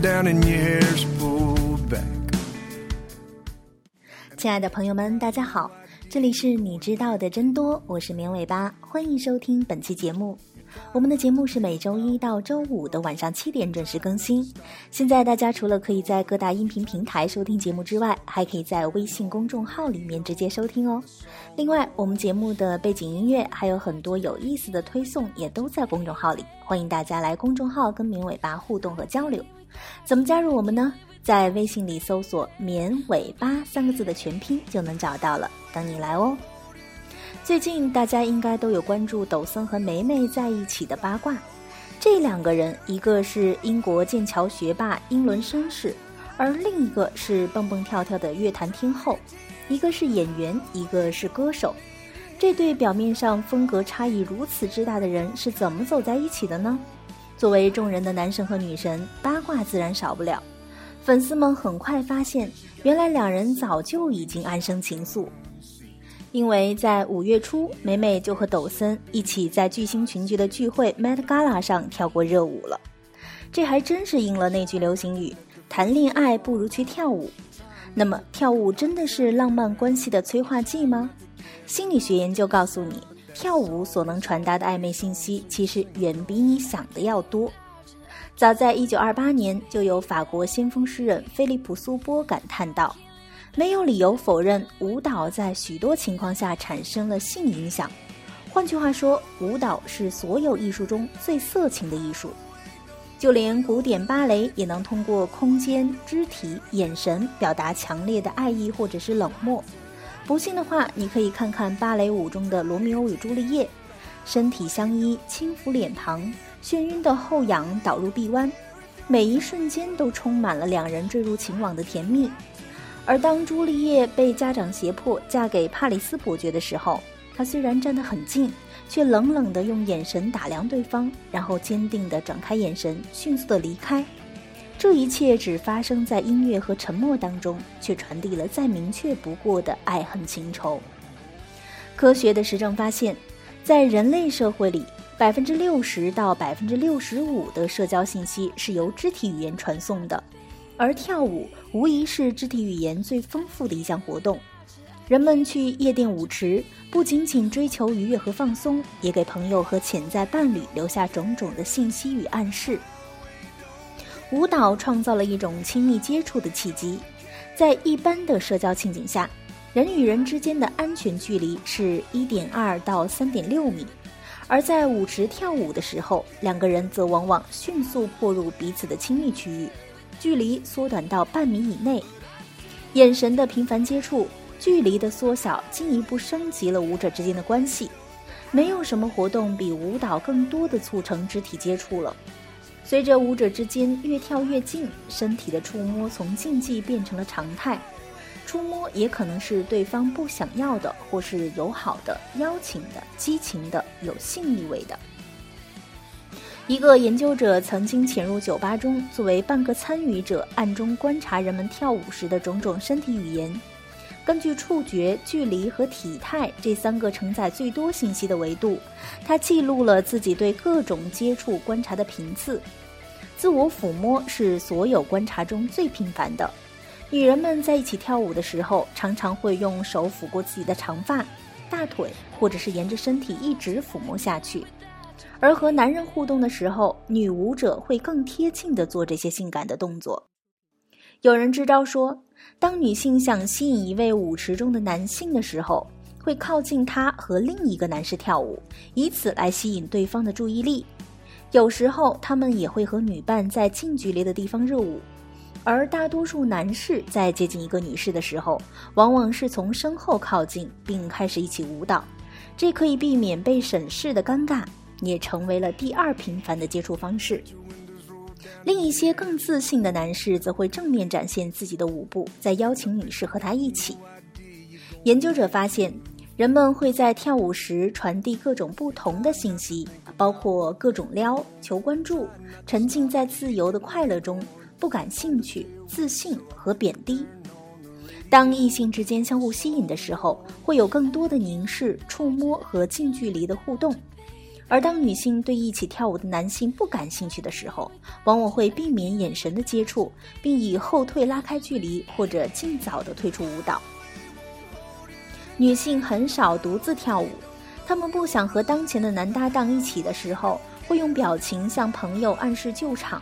down and your hair's pulled back. 亲爱的朋友们，大家好，这里是你知道的真多，我是绵尾巴，欢迎收听本期节目。我们的节目是每周一到周五的晚上七点准时更新。现在大家除了可以在各大音频平台收听节目之外，还可以在微信公众号里面直接收听哦。另外，我们节目的背景音乐还有很多有意思的推送，也都在公众号里，欢迎大家来公众号跟绵尾巴互动和交流。怎么加入我们呢？在微信里搜索“绵尾巴”三个字的全拼就能找到了，等你来哦。最近大家应该都有关注抖森和梅梅在一起的八卦。这两个人，一个是英国剑桥学霸英伦绅士，而另一个是蹦蹦跳跳的乐坛天后。一个是演员，一个是歌手。这对表面上风格差异如此之大的人是怎么走在一起的呢？作为众人的男神和女神，八卦自然少不了。粉丝们很快发现，原来两人早就已经暗生情愫。因为在五月初，美美就和抖森一起在巨星群聚的聚会 Met Gala 上跳过热舞了。这还真是应了那句流行语：“谈恋爱不如去跳舞。”那么，跳舞真的是浪漫关系的催化剂吗？心理学研究告诉你，跳舞所能传达的暧昧信息，其实远比你想的要多。早在1928年，就有法国先锋诗人菲利普·苏波感叹道。没有理由否认，舞蹈在许多情况下产生了性影响。换句话说，舞蹈是所有艺术中最色情的艺术。就连古典芭蕾也能通过空间、肢体、眼神表达强烈的爱意或者是冷漠。不信的话，你可以看看芭蕾舞中的《罗密欧与朱丽叶》，身体相依，轻抚脸庞，眩晕的后仰导入臂弯，每一瞬间都充满了两人坠入情网的甜蜜。而当朱丽叶被家长胁迫嫁给帕里斯伯爵的时候，她虽然站得很近，却冷冷地用眼神打量对方，然后坚定地转开眼神，迅速地离开。这一切只发生在音乐和沉默当中，却传递了再明确不过的爱恨情仇。科学的实证发现，在人类社会里，百分之六十到百分之六十五的社交信息是由肢体语言传送的。而跳舞无疑是肢体语言最丰富的一项活动。人们去夜店舞池，不仅仅追求愉悦和放松，也给朋友和潜在伴侣留下种种的信息与暗示。舞蹈创造了一种亲密接触的契机。在一般的社交情景下，人与人之间的安全距离是一点二到三点六米，而在舞池跳舞的时候，两个人则往往迅速迫入彼此的亲密区域。距离缩短到半米以内，眼神的频繁接触，距离的缩小，进一步升级了舞者之间的关系。没有什么活动比舞蹈更多的促成肢体接触了。随着舞者之间越跳越近，身体的触摸从禁忌变成了常态。触摸也可能是对方不想要的，或是友好的、邀请的、激情的、有性意味的。一个研究者曾经潜入酒吧中，作为半个参与者，暗中观察人们跳舞时的种种身体语言。根据触觉、距离和体态这三个承载最多信息的维度，他记录了自己对各种接触观察的频次。自我抚摸是所有观察中最频繁的。女人们在一起跳舞的时候，常常会用手抚过自己的长发、大腿，或者是沿着身体一直抚摸下去。而和男人互动的时候，女舞者会更贴近的做这些性感的动作。有人支招说，当女性想吸引一位舞池中的男性的时候，会靠近他和另一个男士跳舞，以此来吸引对方的注意力。有时候，他们也会和女伴在近距离的地方热舞。而大多数男士在接近一个女士的时候，往往是从身后靠近，并开始一起舞蹈，这可以避免被审视的尴尬。也成为了第二频繁的接触方式。另一些更自信的男士则会正面展现自己的舞步，再邀请女士和他一起。研究者发现，人们会在跳舞时传递各种不同的信息，包括各种撩、求关注、沉浸在自由的快乐中、不感兴趣、自信和贬低。当异性之间相互吸引的时候，会有更多的凝视、触摸和近距离的互动。而当女性对一起跳舞的男性不感兴趣的时候，往往会避免眼神的接触，并以后退拉开距离，或者尽早的退出舞蹈。女性很少独自跳舞，她们不想和当前的男搭档一起的时候，会用表情向朋友暗示救场。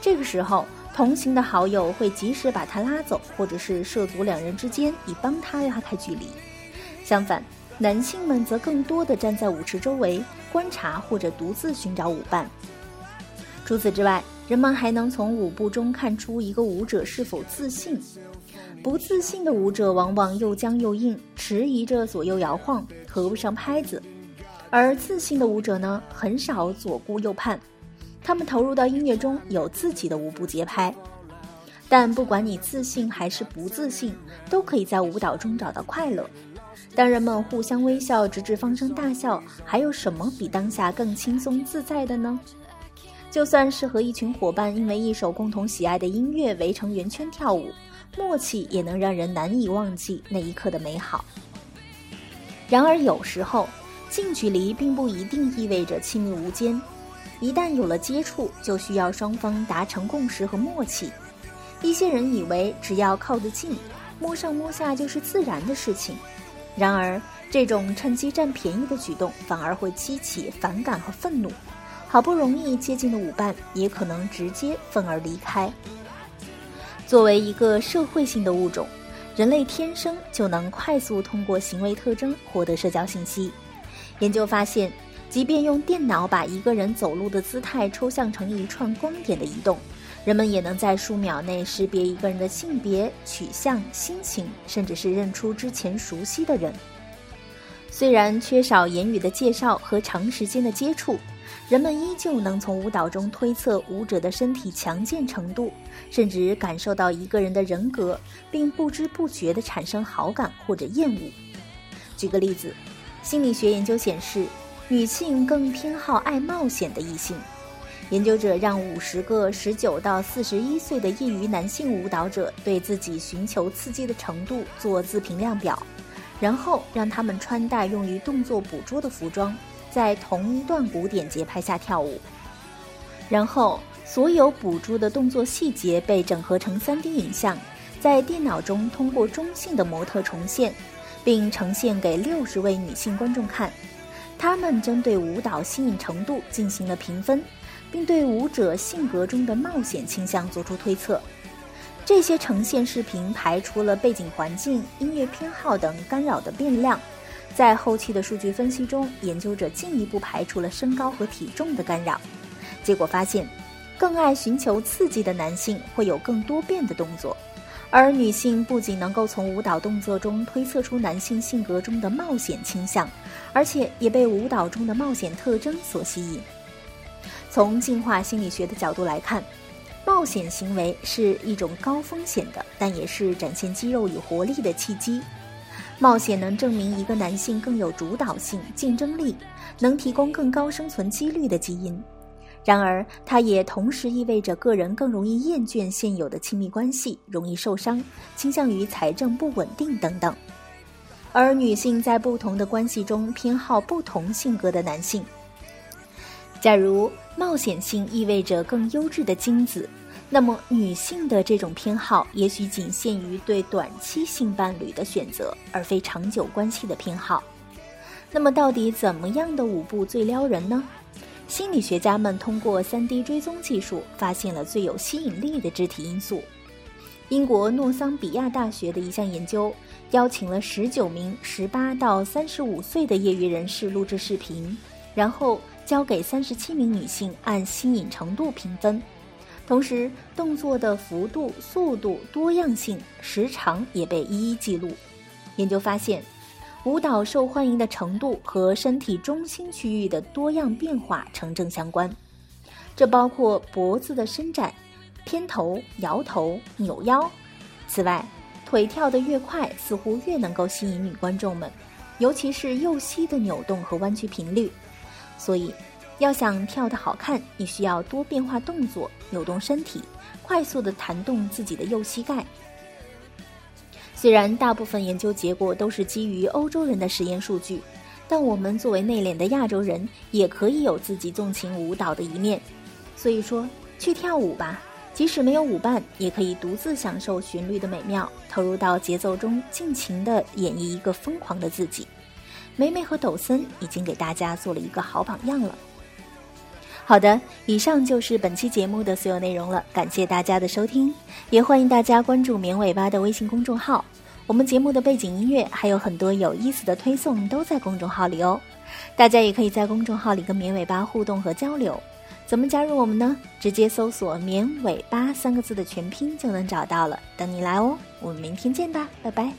这个时候，同行的好友会及时把他拉走，或者是涉足两人之间，以帮他拉开距离。相反，男性们则更多的站在舞池周围观察，或者独自寻找舞伴。除此之外，人们还能从舞步中看出一个舞者是否自信。不自信的舞者往往又僵又硬，迟疑着左右摇晃，合不上拍子；而自信的舞者呢，很少左顾右盼。他们投入到音乐中，有自己的舞步节拍。但不管你自信还是不自信，都可以在舞蹈中找到快乐。当人们互相微笑，直至放声大笑，还有什么比当下更轻松自在的呢？就算是和一群伙伴因为一首共同喜爱的音乐围成圆圈跳舞，默契也能让人难以忘记那一刻的美好。然而，有时候近距离并不一定意味着亲密无间。一旦有了接触，就需要双方达成共识和默契。一些人以为只要靠得近，摸上摸下就是自然的事情。然而，这种趁机占便宜的举动反而会激起反感和愤怒。好不容易接近的舞伴，也可能直接愤而离开。作为一个社会性的物种，人类天生就能快速通过行为特征获得社交信息。研究发现。即便用电脑把一个人走路的姿态抽象成一串光点的移动，人们也能在数秒内识别一个人的性别取向、心情，甚至是认出之前熟悉的人。虽然缺少言语的介绍和长时间的接触，人们依旧能从舞蹈中推测舞者的身体强健程度，甚至感受到一个人的人格，并不知不觉地产生好感或者厌恶。举个例子，心理学研究显示。女性更偏好爱冒险的异性。研究者让五十个十九到四十一岁的业余男性舞蹈者对自己寻求刺激的程度做自评量表，然后让他们穿戴用于动作捕捉的服装，在同一段古典节拍下跳舞。然后，所有捕捉的动作细节被整合成 3D 影像，在电脑中通过中性的模特重现，并呈现给六十位女性观众看。他们针对舞蹈新颖程度进行了评分，并对舞者性格中的冒险倾向作出推测。这些呈现视频排除了背景环境、音乐偏好等干扰的变量。在后期的数据分析中，研究者进一步排除了身高和体重的干扰。结果发现，更爱寻求刺激的男性会有更多变的动作。而女性不仅能够从舞蹈动作中推测出男性性格中的冒险倾向，而且也被舞蹈中的冒险特征所吸引。从进化心理学的角度来看，冒险行为是一种高风险的，但也是展现肌肉与活力的契机。冒险能证明一个男性更有主导性、竞争力，能提供更高生存几率的基因。然而，它也同时意味着个人更容易厌倦现有的亲密关系，容易受伤，倾向于财政不稳定等等。而女性在不同的关系中偏好不同性格的男性。假如冒险性意味着更优质的精子，那么女性的这种偏好也许仅限于对短期性伴侣的选择，而非长久关系的偏好。那么，到底怎么样的舞步最撩人呢？心理学家们通过 3D 追踪技术，发现了最有吸引力的肢体因素。英国诺桑比亚大学的一项研究，邀请了19名18到35岁的业余人士录制视频，然后交给37名女性按吸引程度评分，同时动作的幅度、速度、多样性、时长也被一一记录。研究发现。舞蹈受欢迎的程度和身体中心区域的多样变化成正相关，这包括脖子的伸展、偏头、摇头、扭腰。此外，腿跳得越快，似乎越能够吸引女观众们，尤其是右膝的扭动和弯曲频率。所以，要想跳得好看，你需要多变化动作，扭动身体，快速的弹动自己的右膝盖。虽然大部分研究结果都是基于欧洲人的实验数据，但我们作为内敛的亚洲人，也可以有自己纵情舞蹈的一面。所以说，去跳舞吧，即使没有舞伴，也可以独自享受旋律的美妙，投入到节奏中，尽情的演绎一个疯狂的自己。梅梅和抖森已经给大家做了一个好榜样了。好的，以上就是本期节目的所有内容了，感谢大家的收听，也欢迎大家关注绵尾巴的微信公众号。我们节目的背景音乐还有很多有意思的推送都在公众号里哦，大家也可以在公众号里跟绵尾巴互动和交流。怎么加入我们呢？直接搜索“绵尾巴”三个字的全拼就能找到了，等你来哦。我们明天见吧，拜拜。